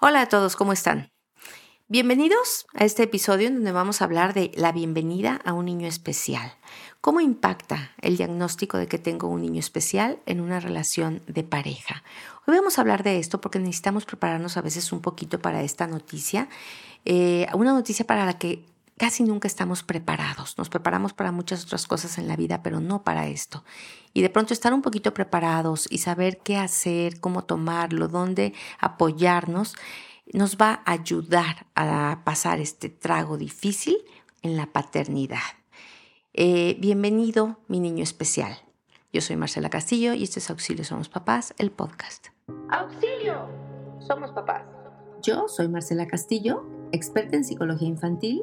Hola a todos, ¿cómo están? Bienvenidos a este episodio en donde vamos a hablar de la bienvenida a un niño especial. ¿Cómo impacta el diagnóstico de que tengo un niño especial en una relación de pareja? Hoy vamos a hablar de esto porque necesitamos prepararnos a veces un poquito para esta noticia, eh, una noticia para la que casi nunca estamos preparados. Nos preparamos para muchas otras cosas en la vida, pero no para esto. Y de pronto estar un poquito preparados y saber qué hacer, cómo tomarlo, dónde apoyarnos, nos va a ayudar a pasar este trago difícil en la paternidad. Eh, bienvenido, mi niño especial. Yo soy Marcela Castillo y este es Auxilio Somos Papás, el podcast. ¡Auxilio! Somos papás. Yo soy Marcela Castillo, experta en psicología infantil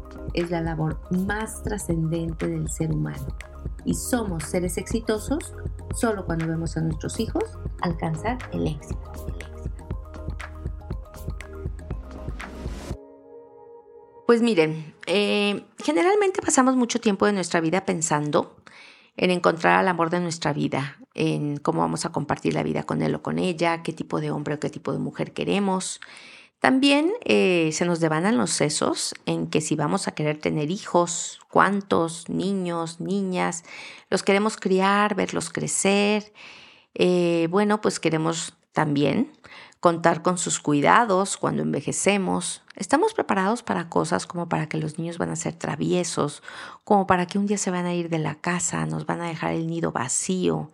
es la labor más trascendente del ser humano. Y somos seres exitosos solo cuando vemos a nuestros hijos alcanzar el éxito. Pues miren, eh, generalmente pasamos mucho tiempo de nuestra vida pensando en encontrar el amor de nuestra vida, en cómo vamos a compartir la vida con él o con ella, qué tipo de hombre o qué tipo de mujer queremos, también eh, se nos devanan los sesos en que si vamos a querer tener hijos, cuántos, niños, niñas, los queremos criar, verlos crecer. Eh, bueno, pues queremos también contar con sus cuidados cuando envejecemos. Estamos preparados para cosas como para que los niños van a ser traviesos, como para que un día se van a ir de la casa, nos van a dejar el nido vacío.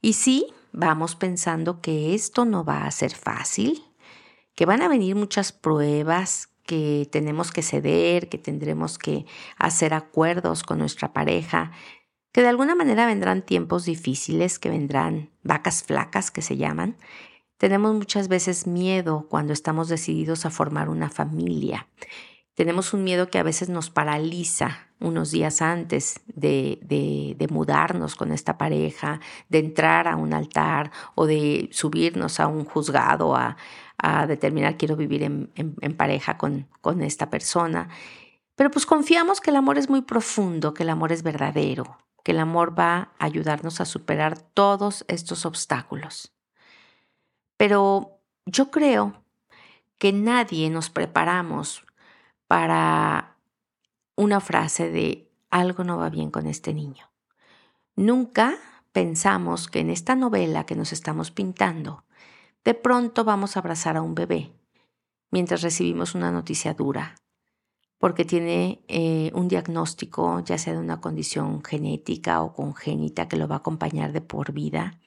Y sí, vamos pensando que esto no va a ser fácil, que van a venir muchas pruebas, que tenemos que ceder, que tendremos que hacer acuerdos con nuestra pareja, que de alguna manera vendrán tiempos difíciles, que vendrán vacas flacas que se llaman. Tenemos muchas veces miedo cuando estamos decididos a formar una familia. Tenemos un miedo que a veces nos paraliza unos días antes de, de, mudarnos con esta pareja, de entrar a un altar o de subirnos a un juzgado a, a determinar quiero vivir en, en, pareja con, con esta persona. Pero pues confiamos que el amor es muy profundo, que el amor es verdadero, que el amor va a ayudarnos a superar todos estos obstáculos. Pero yo creo que nadie nos preparamos para una frase de algo no va bien con este niño. Nunca pensamos que en esta novela que nos estamos pintando de pronto vamos a abrazar a un bebé mientras recibimos una noticia dura, porque tiene eh, un diagnóstico, ya sea de una condición genética o congénita que lo va a acompañar de por vida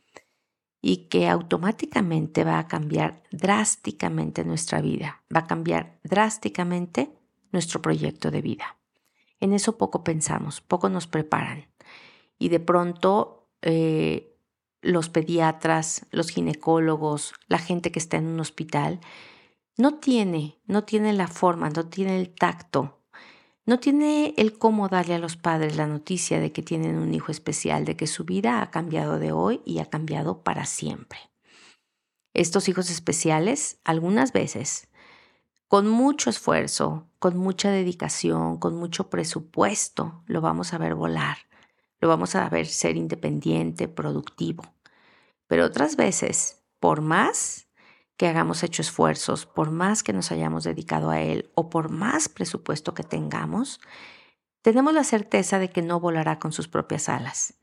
y que automáticamente va a cambiar drásticamente nuestra vida, va a cambiar drásticamente nuestro proyecto de vida. En eso poco pensamos, poco nos preparan y de pronto eh, los pediatras, los ginecólogos, la gente que está en un hospital, no tiene, no tiene la forma, no tiene el tacto, no tiene el cómo darle a los padres la noticia de que tienen un hijo especial, de que su vida ha cambiado de hoy y ha cambiado para siempre. Estos hijos especiales, algunas veces, con mucho esfuerzo, con mucha dedicación, con mucho presupuesto, lo vamos a ver volar, lo vamos a ver ser independiente, productivo. Pero otras veces, por más que hagamos hecho esfuerzos, por más que nos hayamos dedicado a él o por más presupuesto que tengamos, tenemos la certeza de que no volará con sus propias alas.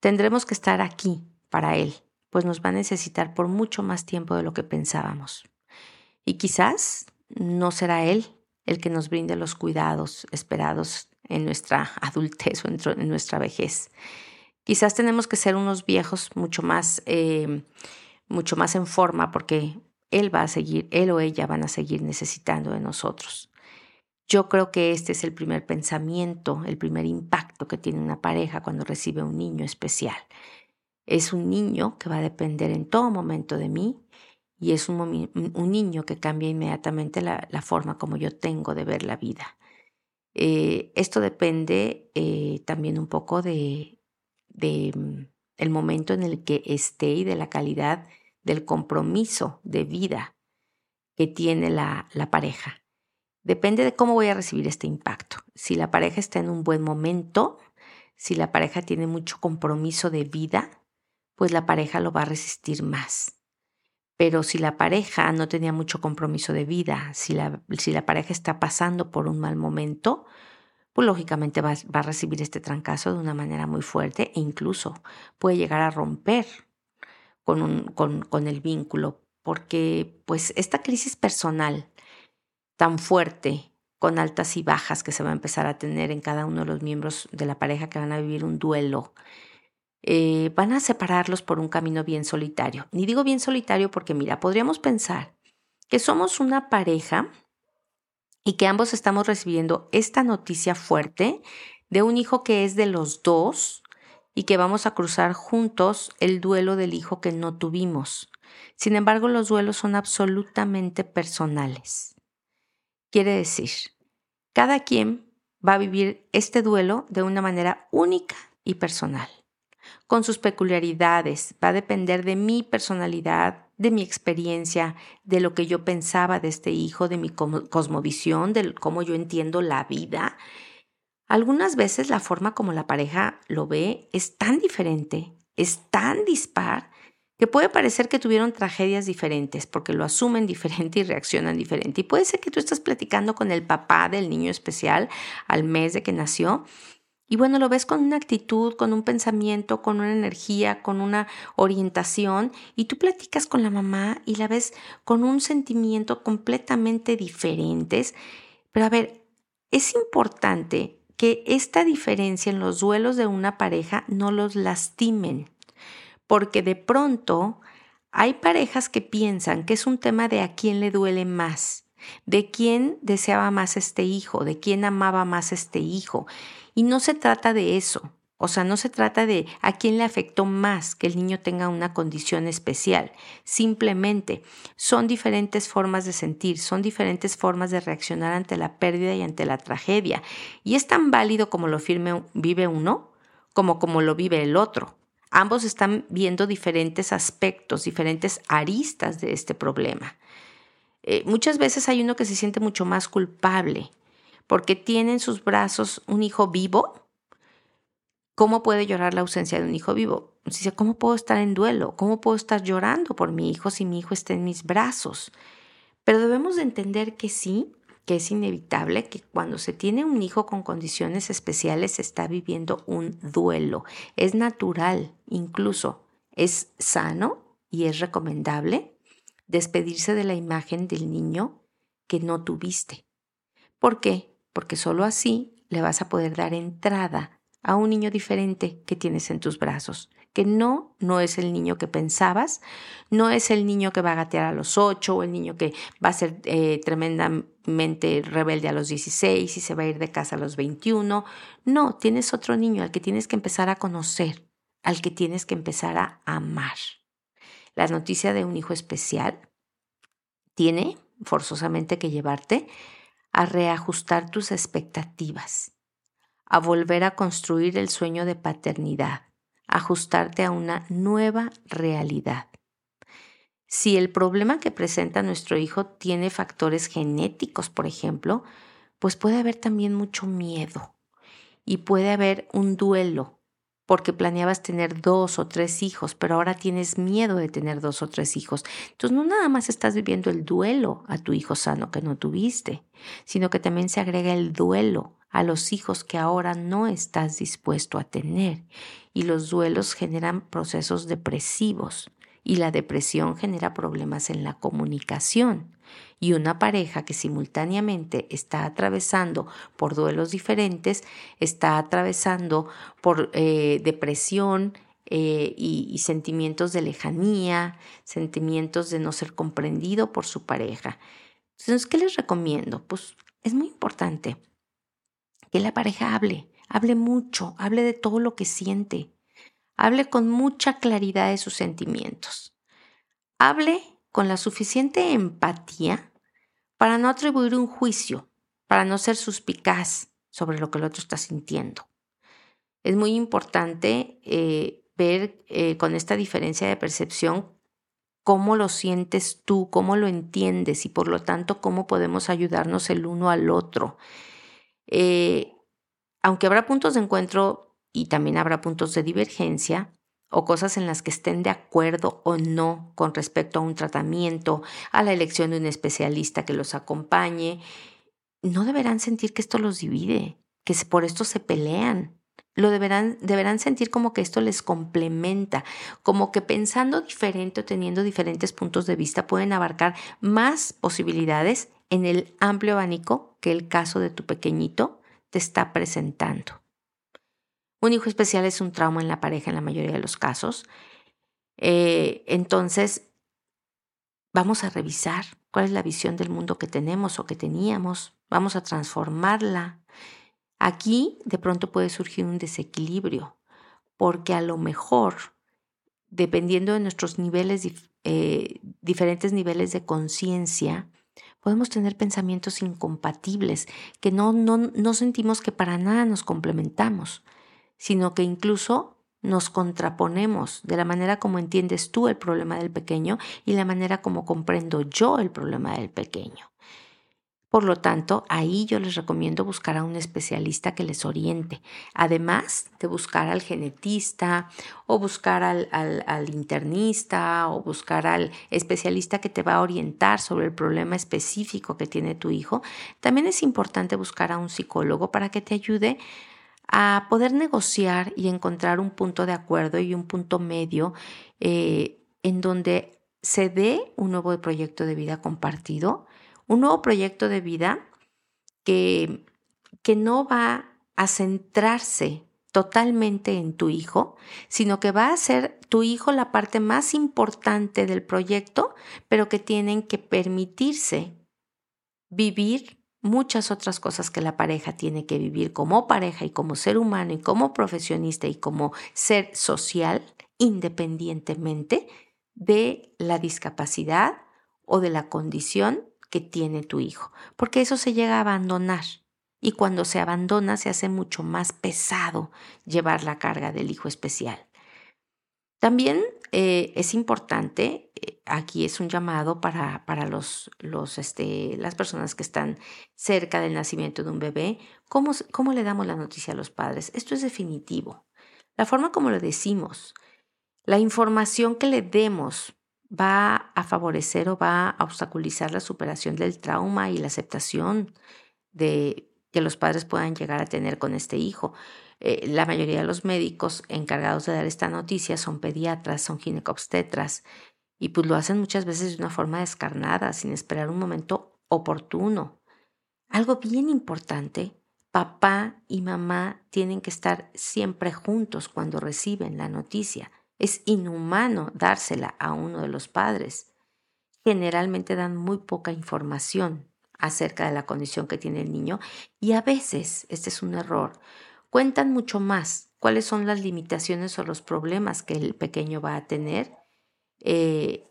Tendremos que estar aquí para él, pues nos va a necesitar por mucho más tiempo de lo que pensábamos. Y quizás no será él el que nos brinde los cuidados esperados en nuestra adultez o en nuestra vejez. Quizás tenemos que ser unos viejos mucho más, eh, mucho más en forma porque él va a seguir, él o ella van a seguir necesitando de nosotros. Yo creo que este es el primer pensamiento, el primer impacto que tiene una pareja cuando recibe un niño especial. Es un niño que va a depender en todo momento de mí y es un, niño que cambia inmediatamente la, forma como yo tengo de ver la vida. Eh, esto depende eh, también un poco de, de mm, el momento en el que esté y de la calidad del compromiso de vida que tiene la, la pareja. Depende de cómo voy a recibir este impacto. Si la pareja está en un buen momento, si la pareja tiene mucho compromiso de vida, pues la pareja lo va a resistir más. Pero si la pareja no tenía mucho compromiso de vida, si la, si la pareja está pasando por un mal momento, pues lógicamente va, va, a recibir este trancazo de una manera muy fuerte e incluso puede llegar a romper con, con, con el vínculo, porque pues esta crisis personal tan fuerte, con altas y bajas que se va a empezar a tener en cada uno de los miembros de la pareja que van a vivir un duelo, eh, van a separarlos por un camino bien solitario. Ni digo bien solitario porque, mira, podríamos pensar que somos una pareja y que ambos estamos recibiendo esta noticia fuerte de un hijo que es de los dos y que vamos a cruzar juntos el duelo del hijo que no tuvimos. Sin embargo, los duelos son absolutamente personales. Quiere decir, cada quien va a vivir este duelo de una manera única y personal con sus peculiaridades, va a depender de mi personalidad, de mi experiencia, de lo que yo pensaba de este hijo, de mi cosmovisión, de cómo yo entiendo la vida. Algunas veces la forma como la pareja lo ve es tan diferente, es tan dispar, que puede parecer que tuvieron tragedias diferentes porque lo asumen diferente y reaccionan diferente. Y puede ser que tú estás platicando con el papá del niño especial al mes de que nació y bueno, lo ves con una actitud, con un pensamiento, con una energía, con una orientación, y tú platicas con la mamá y la ves con un sentimiento completamente diferentes. Pero a ver, es importante que esta diferencia en los duelos de una pareja no los lastimen, porque de pronto hay parejas que piensan que es un tema de a quién le duele más, de quién deseaba más este hijo, de quién amaba más este hijo. Y no se trata de eso. O sea, no se trata de a quién le afectó más que el niño tenga una condición especial. Simplemente son diferentes formas de sentir, son diferentes formas de reaccionar ante la pérdida y ante la tragedia. Y es tan válido como lo firme, vive uno como como lo vive el otro. Ambos están viendo diferentes aspectos, diferentes aristas de este problema. Eh, muchas veces hay uno que se siente mucho más culpable porque tiene en sus brazos un hijo vivo, ¿cómo puede llorar la ausencia de un hijo vivo? Dice, ¿cómo puedo estar en duelo? ¿Cómo puedo estar llorando por mi hijo si mi hijo está en mis brazos? Pero debemos de entender que sí, que es inevitable que cuando se tiene un hijo con condiciones especiales se está viviendo un duelo. Es natural, incluso es sano y es recomendable despedirse de la imagen del niño que no tuviste. ¿Por qué? porque solo así le vas a poder dar entrada a un niño diferente que tienes en tus brazos, que no, no es el niño que pensabas, no es el niño que va a gatear a los 8 o el niño que va a ser eh, tremendamente rebelde a los 16 y se va a ir de casa a los 21. No, tienes otro niño al que tienes que empezar a conocer, al que tienes que empezar a amar. La noticia de un hijo especial tiene forzosamente que llevarte a reajustar tus expectativas, a volver a construir el sueño de paternidad, ajustarte a una nueva realidad. Si el problema que presenta nuestro hijo tiene factores genéticos, por ejemplo, pues puede haber también mucho miedo y puede haber un duelo porque planeabas tener dos o tres hijos, pero ahora tienes miedo de tener dos o tres hijos. Entonces no nada más estás viviendo el duelo a tu hijo sano que no tuviste, sino que también se agrega el duelo a los hijos que ahora no estás dispuesto a tener. Y los duelos generan procesos depresivos y la depresión genera problemas en la comunicación y una pareja que simultáneamente está atravesando por duelos diferentes, está atravesando por eh, depresión eh, y, sentimientos de lejanía, sentimientos de no ser comprendido por su pareja. Entonces, ¿qué les recomiendo? Pues es muy importante que la pareja hable, hable mucho, hable de todo lo que siente, hable con mucha claridad de sus sentimientos. Hable con la suficiente empatía para no atribuir un juicio, para no ser suspicaz sobre lo que el otro está sintiendo. Es muy importante eh, ver eh, con esta diferencia de percepción cómo lo sientes tú, cómo lo entiendes y por lo tanto cómo podemos ayudarnos el uno al otro. Eh, aunque habrá puntos de encuentro y también habrá puntos de divergencia o cosas en las que estén de acuerdo o no con respecto a un tratamiento, a la elección de un especialista que los acompañe, no deberán sentir que esto los divide, que por esto se pelean lo deberán, deberán sentir como que esto les complementa, como que pensando diferente o teniendo diferentes puntos de vista pueden abarcar más posibilidades en el amplio abanico que el caso de tu pequeñito te está presentando. Un hijo especial es un trauma en la pareja en la mayoría de los casos. Eh, entonces, vamos a revisar cuál es la visión del mundo que tenemos o que teníamos. Vamos a transformarla Aquí de pronto puede surgir un desequilibrio, porque a lo mejor, dependiendo de nuestros niveles, eh, diferentes niveles de conciencia, podemos tener pensamientos incompatibles, que no, no, no sentimos que para nada nos complementamos, sino que incluso nos contraponemos de la manera como entiendes tú el problema del pequeño y la manera como comprendo yo el problema del pequeño. Por lo tanto, ahí yo les recomiendo buscar a un especialista que les oriente, además de buscar al genetista o buscar al, al, internista o buscar al especialista que te va a orientar sobre el problema específico que tiene tu hijo. También es importante buscar a un psicólogo para que te ayude a poder negociar y encontrar un punto de acuerdo y un punto medio eh, en donde se dé un nuevo proyecto de vida compartido un nuevo proyecto de vida que, que no va a centrarse totalmente en tu hijo, sino que va a ser tu hijo la parte más importante del proyecto, pero que tienen que permitirse vivir muchas otras cosas que la pareja tiene que vivir como pareja y como ser humano y como profesionista y como ser social, independientemente de la discapacidad o de la condición que tiene tu hijo, porque eso se llega a abandonar y cuando se abandona se hace mucho más pesado llevar la carga del hijo especial. También eh, es importante, eh, aquí es un llamado para, para los, los, este, las personas que están cerca del nacimiento de un bebé, ¿cómo, ¿cómo le damos la noticia a los padres? Esto es definitivo. La forma como lo decimos, la información que le demos va a favorecer o va a obstaculizar la superación del trauma y la aceptación de que los padres puedan llegar a tener con este hijo. Eh, la mayoría de los médicos encargados de dar esta noticia son pediatras, son ginecobstetras, y pues lo hacen muchas veces de una forma descarnada, sin esperar un momento oportuno. Algo bien importante, papá y mamá tienen que estar siempre juntos cuando reciben la noticia. Es inhumano dársela a uno de los padres. Generalmente dan muy poca información acerca de la condición que tiene el niño y a veces, este es un error, cuentan mucho más cuáles son las limitaciones o los problemas que el pequeño va a tener eh,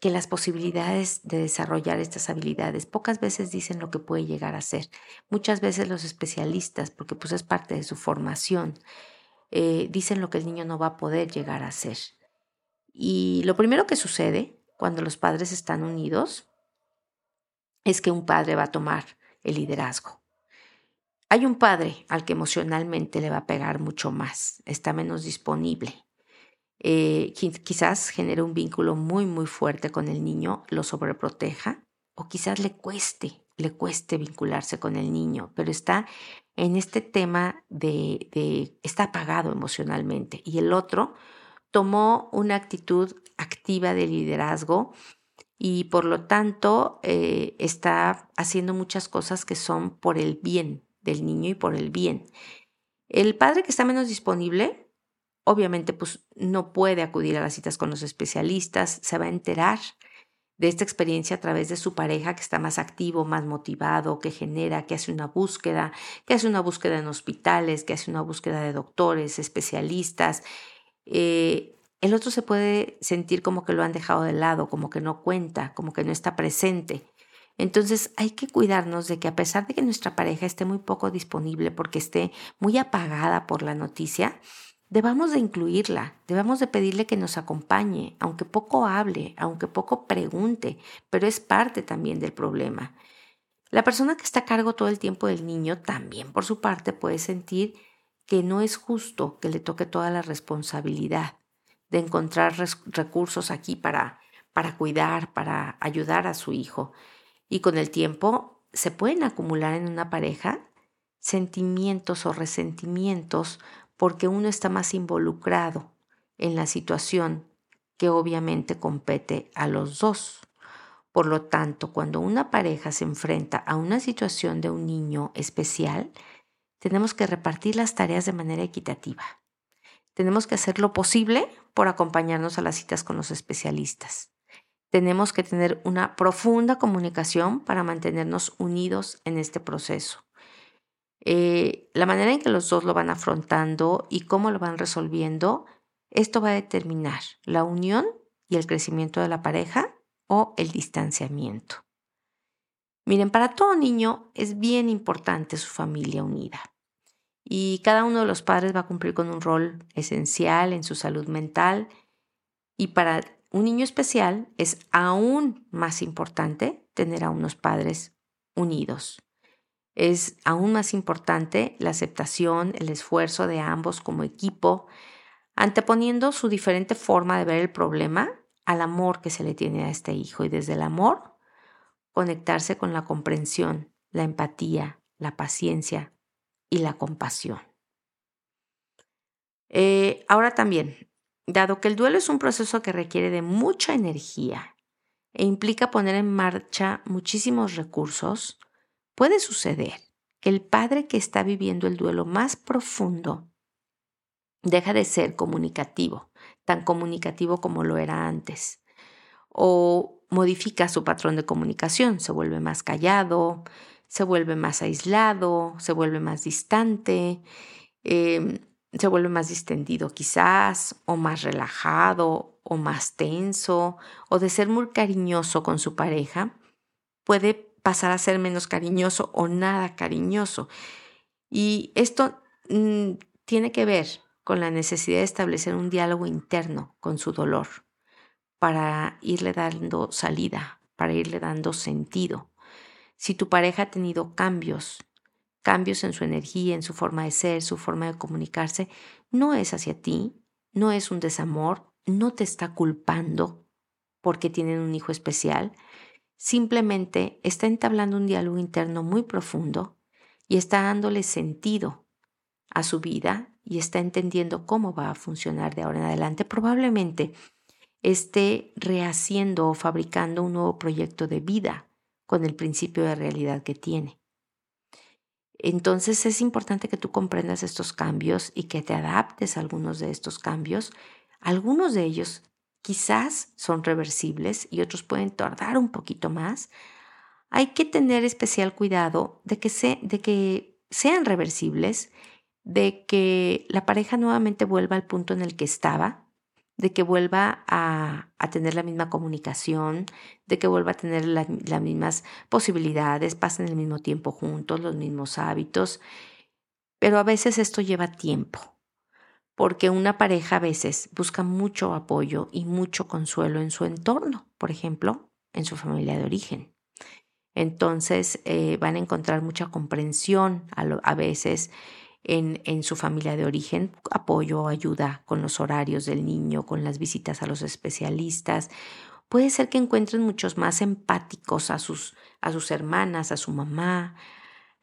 que las posibilidades de desarrollar estas habilidades. Pocas veces dicen lo que puede llegar a ser. Muchas veces los especialistas, porque pues es parte de su formación, eh, dicen lo que el niño no va a poder llegar a ser. Y lo primero que sucede cuando los padres están unidos es que un padre va a tomar el liderazgo. Hay un padre al que emocionalmente le va a pegar mucho más, está menos disponible. Eh, quizás genere un vínculo muy, muy fuerte con el niño, lo sobreproteja, o quizás le cueste, le cueste vincularse con el niño, pero está en este tema de, está apagado emocionalmente y el otro tomó una actitud activa de liderazgo y por lo tanto eh, está haciendo muchas cosas que son por el bien del niño y por el bien. El padre que está menos disponible, obviamente pues no puede acudir a las citas con los especialistas, se va a enterar de esta experiencia a través de su pareja que está más activo, más motivado, que genera, que hace una búsqueda, que hace una búsqueda en hospitales, que hace una búsqueda de doctores, especialistas. Eh, el otro se puede sentir como que lo han dejado de lado, como que no cuenta, como que no está presente. Entonces hay que cuidarnos de que a pesar de que nuestra pareja esté muy poco disponible porque esté muy apagada por la noticia, debamos de incluirla, debamos de pedirle que nos acompañe, aunque poco hable, aunque poco pregunte, pero es parte también del problema. La persona que está a cargo todo el tiempo del niño también por su parte puede sentir que no es justo que le toque toda la responsabilidad de encontrar recursos aquí para, para cuidar, para ayudar a su hijo. Y con el tiempo se pueden acumular en una pareja sentimientos o resentimientos porque uno está más involucrado en la situación que obviamente compete a los dos. Por lo tanto, cuando una pareja se enfrenta a una situación de un niño especial, tenemos que repartir las tareas de manera equitativa. Tenemos que hacer lo posible por acompañarnos a las citas con los especialistas tenemos que tener una profunda comunicación para mantenernos unidos en este proceso. Eh, la manera en que los dos lo van afrontando y cómo lo van resolviendo, esto va a determinar la unión y el crecimiento de la pareja o el distanciamiento. Miren, para todo niño es bien importante su familia unida y cada uno de los padres va a cumplir con un rol esencial en su salud mental y para un niño especial es aún más importante tener a unos padres unidos. Es aún más importante la aceptación, el esfuerzo de ambos como equipo, anteponiendo su diferente forma de ver el problema al amor que se le tiene a este hijo y desde el amor conectarse con la comprensión, la empatía, la paciencia y la compasión. Eh, ahora también, Dado que el duelo es un proceso que requiere de mucha energía e implica poner en marcha muchísimos recursos, puede suceder que el padre que está viviendo el duelo más profundo deja de ser comunicativo, tan comunicativo como lo era antes, o modifica su patrón de comunicación, se vuelve más callado, se vuelve más aislado, se vuelve más distante, eh, se vuelve más distendido quizás, o más relajado, o más tenso, o de ser muy cariñoso con su pareja, puede pasar a ser menos cariñoso o nada cariñoso. Y esto mm, tiene que ver con la necesidad de establecer un diálogo interno con su dolor para irle dando salida, para irle dando sentido. Si tu pareja ha tenido cambios cambios en su energía, en su forma de ser, su forma de comunicarse, no es hacia ti, no es un desamor, no te está culpando porque tienen un hijo especial, simplemente está entablando un diálogo interno muy profundo y está dándole sentido a su vida y está entendiendo cómo va a funcionar de ahora en adelante. Probablemente esté rehaciendo o fabricando un nuevo proyecto de vida con el principio de realidad que tiene. Entonces es importante que tú comprendas estos cambios y que te adaptes a algunos de estos cambios. Algunos de ellos quizás son reversibles y otros pueden tardar un poquito más. Hay que tener especial cuidado de que, de que sean reversibles, de que la pareja nuevamente vuelva al punto en el que estaba, de que vuelva a, tener la misma comunicación, de que vuelva a tener las mismas posibilidades, pasen el mismo tiempo juntos, los mismos hábitos. Pero a veces esto lleva tiempo, porque una pareja a veces busca mucho apoyo y mucho consuelo en su entorno, por ejemplo, en su familia de origen. Entonces eh, van a encontrar mucha comprensión a veces en, su familia de origen, apoyo ayuda con los horarios del niño, con las visitas a los especialistas. Puede ser que encuentren muchos más empáticos a sus, a sus hermanas, a su mamá,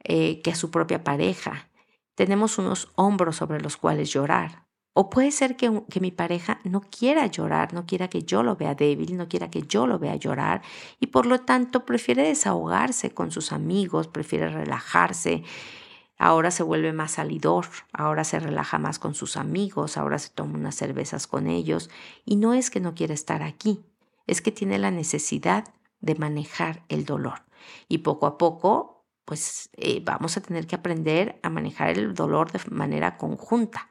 eh, que a su propia pareja. Tenemos unos hombros sobre los cuales llorar. O puede ser que, que, mi pareja no quiera llorar, no quiera que yo lo vea débil, no quiera que yo lo vea llorar y por lo tanto prefiere desahogarse con sus amigos, prefiere relajarse Ahora se vuelve más salidor, ahora se relaja más con sus amigos, ahora se toma unas cervezas con ellos y no es que no quiera estar aquí, es que tiene la necesidad de manejar el dolor. Y poco a poco, pues eh, vamos a tener que aprender a manejar el dolor de manera conjunta,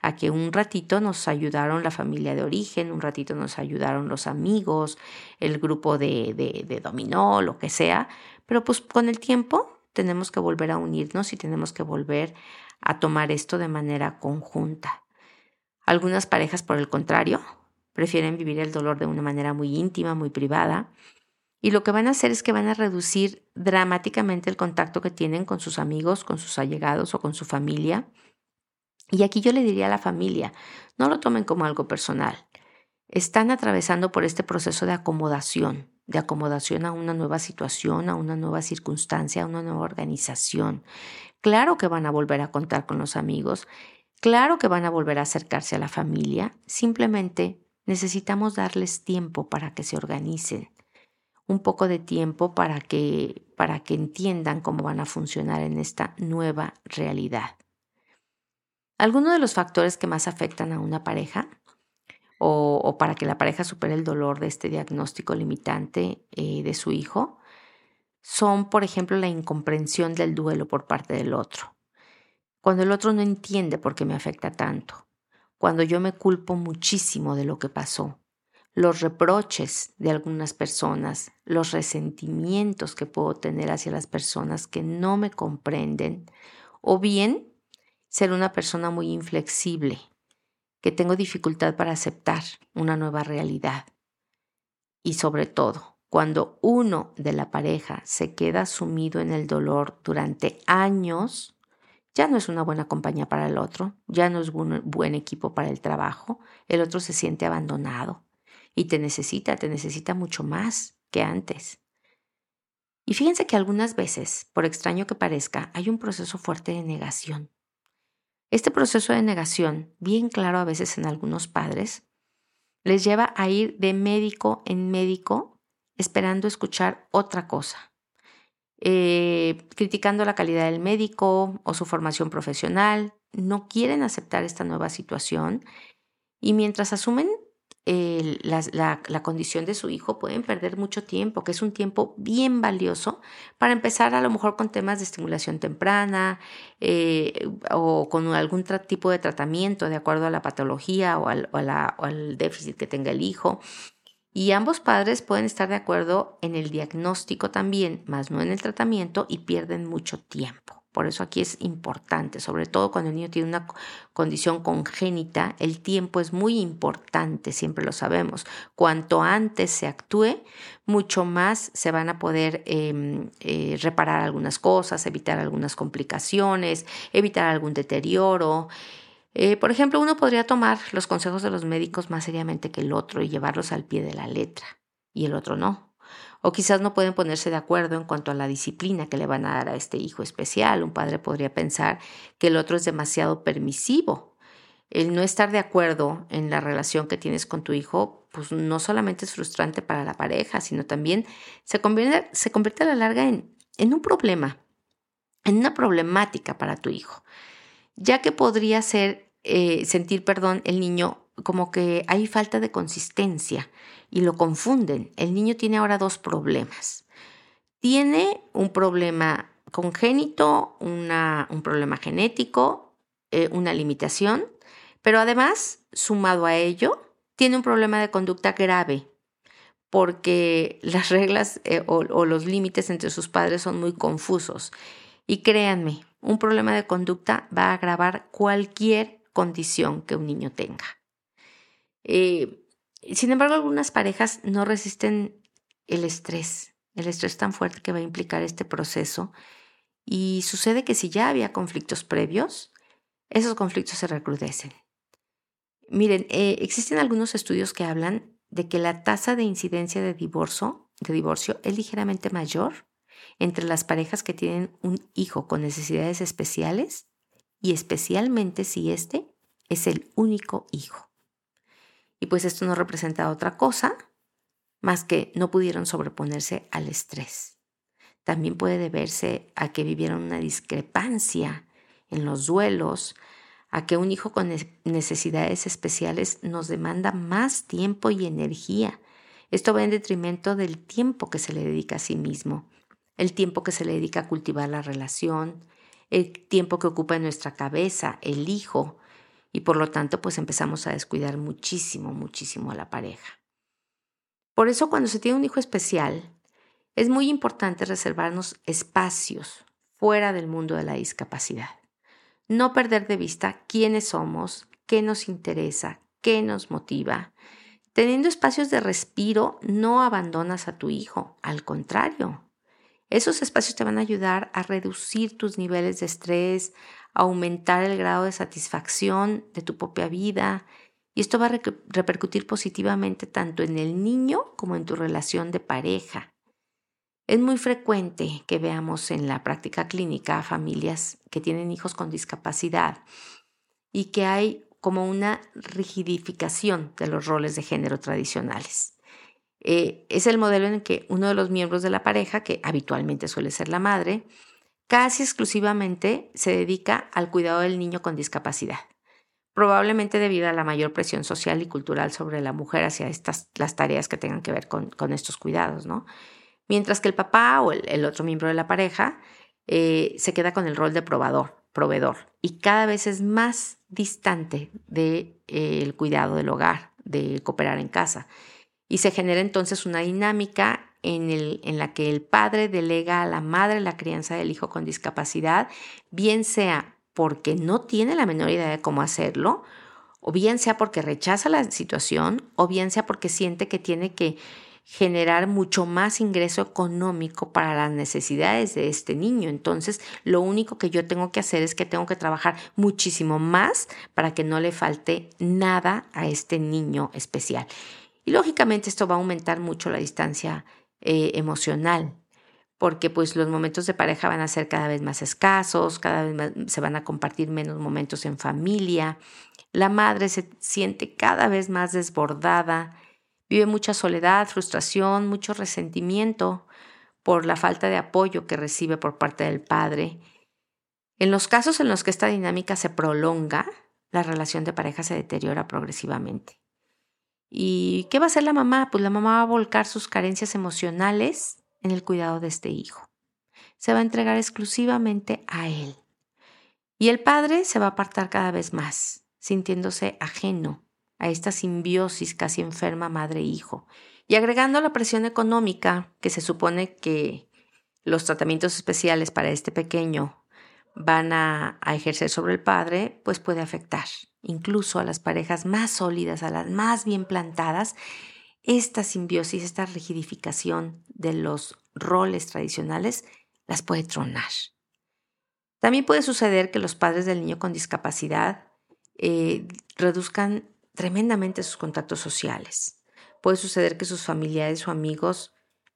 a que un ratito nos ayudaron la familia de origen, un ratito nos ayudaron los amigos, el grupo de, de, de dominó, lo que sea, pero pues con el tiempo tenemos que volver a unirnos y tenemos que volver a tomar esto de manera conjunta. Algunas parejas, por el contrario, prefieren vivir el dolor de una manera muy íntima, muy privada, y lo que van a hacer es que van a reducir dramáticamente el contacto que tienen con sus amigos, con sus allegados o con su familia. Y aquí yo le diría a la familia, no lo tomen como algo personal. Están atravesando por este proceso de acomodación, de acomodación a una nueva situación, a una nueva circunstancia, a una nueva organización. Claro que van a volver a contar con los amigos, claro que van a volver a acercarse a la familia, simplemente necesitamos darles tiempo para que se organicen, un poco de tiempo para que, para que entiendan cómo van a funcionar en esta nueva realidad. Algunos de los factores que más afectan a una pareja o, para que la pareja supere el dolor de este diagnóstico limitante eh, de su hijo son, por ejemplo, la incomprensión del duelo por parte del otro. Cuando el otro no entiende por qué me afecta tanto, cuando yo me culpo muchísimo de lo que pasó, los reproches de algunas personas, los resentimientos que puedo tener hacia las personas que no me comprenden, o bien ser una persona muy inflexible, que tengo dificultad para aceptar una nueva realidad. Y sobre todo, cuando uno de la pareja se queda sumido en el dolor durante años, ya no es una buena compañía para el otro, ya no es un buen equipo para el trabajo, el otro se siente abandonado y te necesita, te necesita mucho más que antes. Y fíjense que algunas veces, por extraño que parezca, hay un proceso fuerte de negación. Este proceso de negación, bien claro a veces en algunos padres, les lleva a ir de médico en médico esperando escuchar otra cosa, eh, criticando la calidad del médico o su formación profesional, no quieren aceptar esta nueva situación y mientras asumen la, condición de su hijo, pueden perder mucho tiempo, que es un tiempo bien valioso para empezar a lo mejor con temas de estimulación temprana eh, o con algún tipo de tratamiento de acuerdo a la patología o al, o al déficit que tenga el hijo. Y ambos padres pueden estar de acuerdo en el diagnóstico también, más no en el tratamiento, y pierden mucho tiempo. Por eso aquí es importante, sobre todo cuando el niño tiene una condición congénita, el tiempo es muy importante, siempre lo sabemos. Cuanto antes se actúe, mucho más se van a poder em, eh, reparar algunas cosas, evitar algunas complicaciones, evitar algún deterioro. Eh, por ejemplo, uno podría tomar los consejos de los médicos más seriamente que el otro y llevarlos al pie de la letra, y el otro no. O quizás no pueden ponerse de acuerdo en cuanto a la disciplina que le van a dar a este hijo especial. Un padre podría pensar que el otro es demasiado permisivo. El no estar de acuerdo en la relación que tienes con tu hijo, pues no solamente es frustrante para la pareja, sino también se convierte, a la larga en, en un problema, en una problemática para tu hijo, ya que podría ser eh, sentir, perdón, el niño como que hay falta de consistencia y lo confunden. El niño tiene ahora dos problemas. Tiene un problema congénito, una, un problema genético, eh, una limitación, pero además, sumado a ello, tiene un problema de conducta grave porque las reglas eh, o los límites entre sus padres son muy confusos. Y créanme, un problema de conducta va a agravar cualquier condición que un niño tenga. Eh, sin embargo, algunas parejas no resisten el estrés, el estrés tan fuerte que va a implicar este proceso. Y sucede que si ya había conflictos previos, esos conflictos se recrudecen. Miren, eh, existen algunos estudios que hablan de que la tasa de incidencia de divorcio, de divorcio es ligeramente mayor entre las parejas que tienen un hijo con necesidades especiales y especialmente si este es el único hijo. Y pues esto no representa otra cosa más que no pudieron sobreponerse al estrés. También puede deberse a que vivieron una discrepancia en los duelos, a que un hijo con necesidades especiales nos demanda más tiempo y energía. Esto va en detrimento del tiempo que se le dedica a sí mismo, el tiempo que se le dedica a cultivar la relación, el tiempo que ocupa en nuestra cabeza el hijo, y por lo tanto pues empezamos a descuidar muchísimo, muchísimo a la pareja. Por eso cuando se tiene un hijo especial, es muy importante reservarnos espacios fuera del mundo de la discapacidad. No perder de vista quiénes somos, qué nos interesa, qué nos motiva. Teniendo espacios de respiro, no abandonas a tu hijo, al contrario. Esos espacios te van a ayudar a reducir tus niveles de estrés, aumentar el grado de satisfacción de tu propia vida y esto va a repercutir positivamente tanto en el niño como en tu relación de pareja. Es muy frecuente que veamos en la práctica clínica familias que tienen hijos con discapacidad y que hay como una rigidificación de los roles de género tradicionales. Eh, es el modelo en que uno de los miembros de la pareja, que habitualmente suele ser la madre, casi exclusivamente se dedica al cuidado del niño con discapacidad, probablemente debido a la mayor presión social y cultural sobre la mujer hacia estas, las tareas que tengan que ver con, estos cuidados, ¿no? Mientras que el papá o el, otro miembro de la pareja eh, se queda con el rol de probador, proveedor, y cada vez es más distante del de, eh, cuidado del hogar, de cooperar en casa. Y se genera entonces una dinámica en, el, en la que el padre delega a la madre la crianza del hijo con discapacidad, bien sea porque no tiene la menor idea de cómo hacerlo, o bien sea porque rechaza la situación, o bien sea porque siente que tiene que generar mucho más ingreso económico para las necesidades de este niño. Entonces, lo único que yo tengo que hacer es que tengo que trabajar muchísimo más para que no le falte nada a este niño especial. Y lógicamente esto va a aumentar mucho la distancia eh, emocional, porque pues los momentos de pareja van a ser cada vez más escasos, cada vez se van a compartir menos momentos en familia, la madre se siente cada vez más desbordada, vive mucha soledad, frustración, mucho resentimiento por la falta de apoyo que recibe por parte del padre. En los casos en los que esta dinámica se prolonga, la relación de pareja se deteriora progresivamente. ¿Y qué va a hacer la mamá? Pues la mamá va a volcar sus carencias emocionales en el cuidado de este hijo. Se va a entregar exclusivamente a él. Y el padre se va a apartar cada vez más, sintiéndose ajeno a esta simbiosis casi enferma madre-hijo. Y agregando la presión económica que se supone que los tratamientos especiales para este pequeño van a, a ejercer sobre el padre, pues puede afectar incluso a las parejas más sólidas, a las más bien plantadas, esta simbiosis, esta rigidificación de los roles tradicionales las puede tronar. También puede suceder que los padres del niño con discapacidad eh, reduzcan tremendamente sus contactos sociales. Puede suceder que sus familiares o amigos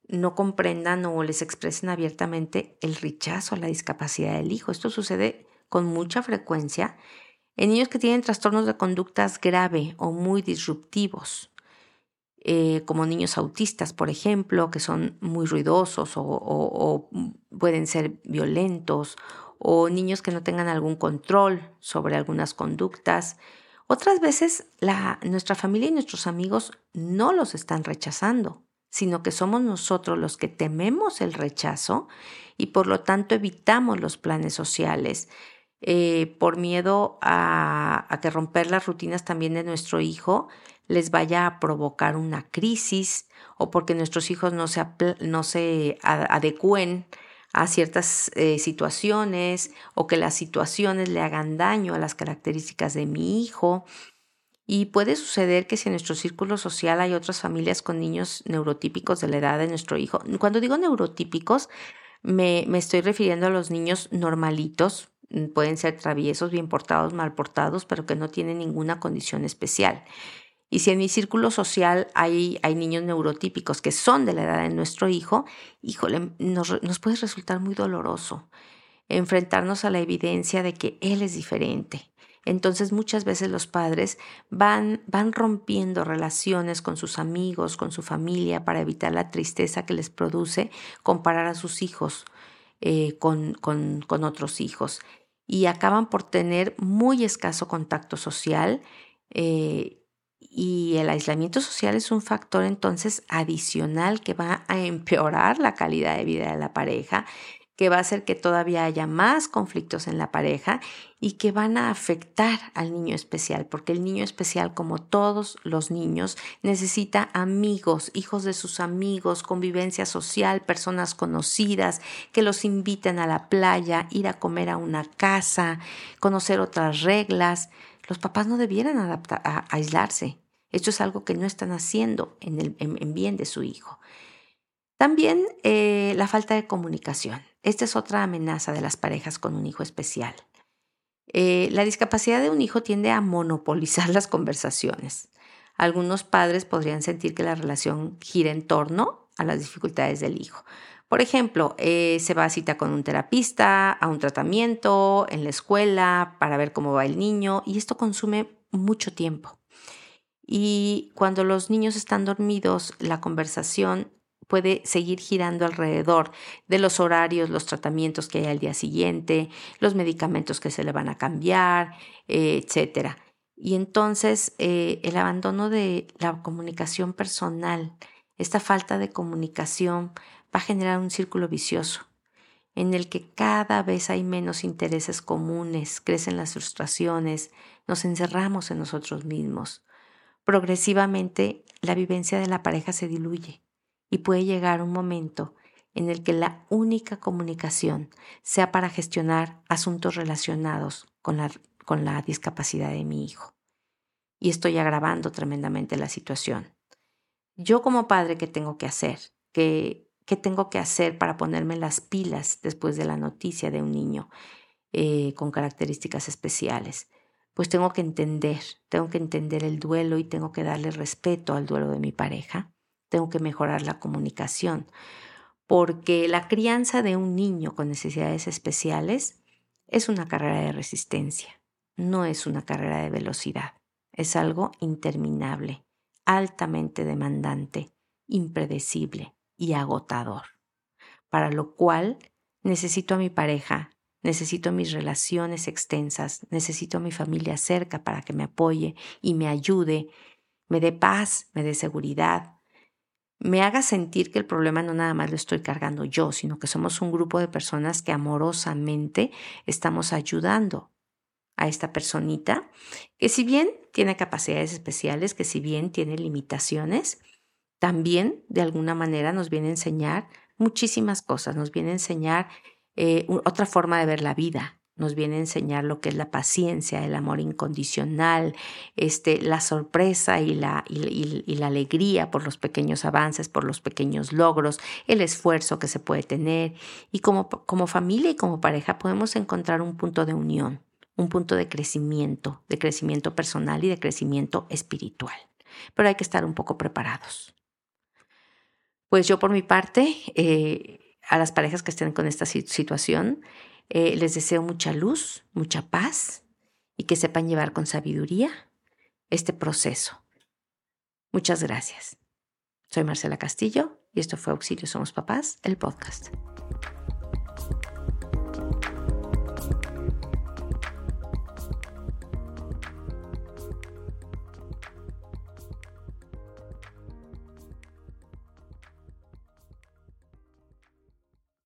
no comprendan o les expresen abiertamente el rechazo a la discapacidad del hijo. Esto sucede con mucha frecuencia en niños que tienen trastornos de conductas grave o muy disruptivos, eh, como niños autistas, por ejemplo, que son muy ruidosos o, pueden ser violentos, o niños que no tengan algún control sobre algunas conductas. Otras veces nuestra familia y nuestros amigos no los están rechazando, sino que somos nosotros los que tememos el rechazo y por lo tanto evitamos los planes sociales, eh, por miedo a, que romper las rutinas también de nuestro hijo les vaya a provocar una crisis o porque nuestros hijos no se, no se adecúen a ciertas eh, situaciones o que las situaciones le hagan daño a las características de mi hijo. Y puede suceder que si en nuestro círculo social hay otras familias con niños neurotípicos de la edad de nuestro hijo, cuando digo neurotípicos, me, me estoy refiriendo a los niños normalitos, pueden ser traviesos, bien portados, mal portados, pero que no tienen ninguna condición especial. Y si en mi círculo social hay, hay niños neurotípicos que son de la edad de nuestro hijo, híjole, nos, nos puede resultar muy doloroso enfrentarnos a la evidencia de que él es diferente. Entonces muchas veces los padres van, van rompiendo relaciones con sus amigos, con su familia, para evitar la tristeza que les produce comparar a sus hijos eh, con, con, con otros hijos y acaban por tener muy escaso contacto social eh, y el aislamiento social es un factor entonces adicional que va a empeorar la calidad de vida de la pareja, que va a hacer que todavía haya más conflictos en la pareja y que van a afectar al niño especial, porque el niño especial, como todos los niños, necesita amigos, hijos de sus amigos, convivencia social, personas conocidas, que los inviten a la playa, ir a comer a una casa, conocer otras reglas. Los papás no debieran adaptar, a, aislarse. Esto es algo que no están haciendo en, el, en bien de su hijo. También eh, la falta de comunicación. Esta es otra amenaza de las parejas con un hijo especial. Eh, la discapacidad de un hijo tiende a monopolizar las conversaciones. Algunos padres podrían sentir que la relación gira en torno a las dificultades del hijo. Por ejemplo, eh, se va a cita con un terapista, a un tratamiento, en la escuela, para ver cómo va el niño, y esto consume mucho tiempo. Y cuando los niños están dormidos, la conversación puede seguir girando alrededor de los horarios, los tratamientos que hay al día siguiente, los medicamentos que se le van a cambiar, eh, etc. Y entonces eh, el abandono de la comunicación personal, esta falta de comunicación va a generar un círculo vicioso en el que cada vez hay menos intereses comunes, crecen las frustraciones, nos encerramos en nosotros mismos. Progresivamente la vivencia de la pareja se diluye y puede llegar un momento en el que la única comunicación sea para gestionar asuntos relacionados con la, con la discapacidad de mi hijo. Y estoy agravando tremendamente la situación. Yo como padre, ¿qué tengo que hacer? ¿Qué, qué tengo que hacer para ponerme las pilas después de la noticia de un niño eh, con características especiales? Pues tengo que entender, tengo que entender el duelo y tengo que darle respeto al duelo de mi pareja tengo que mejorar la comunicación, porque la crianza de un niño con necesidades especiales es una carrera de resistencia, no es una carrera de velocidad, es algo interminable, altamente demandante, impredecible y agotador, para lo cual necesito a mi pareja, necesito mis relaciones extensas, necesito a mi familia cerca para que me apoye y me ayude, me dé paz, me dé seguridad, me haga sentir que el problema no nada más lo estoy cargando yo, sino que somos un grupo de personas que amorosamente estamos ayudando a esta personita, que si bien tiene capacidades especiales, que si bien tiene limitaciones, también de alguna manera nos viene a enseñar muchísimas cosas, nos viene a enseñar eh, otra forma de ver la vida, nos viene a enseñar lo que es la paciencia, el amor incondicional, este, la sorpresa y la, y, la alegría por los pequeños avances, por los pequeños logros, el esfuerzo que se puede tener. Y como, como familia y como pareja podemos encontrar un punto de unión, un punto de crecimiento, de crecimiento personal y de crecimiento espiritual. Pero hay que estar un poco preparados. Pues yo por mi parte, eh, a las parejas que estén con esta situación, eh, les deseo mucha luz, mucha paz y que sepan llevar con sabiduría este proceso. Muchas gracias. Soy Marcela Castillo y esto fue Auxilio Somos Papás, el podcast.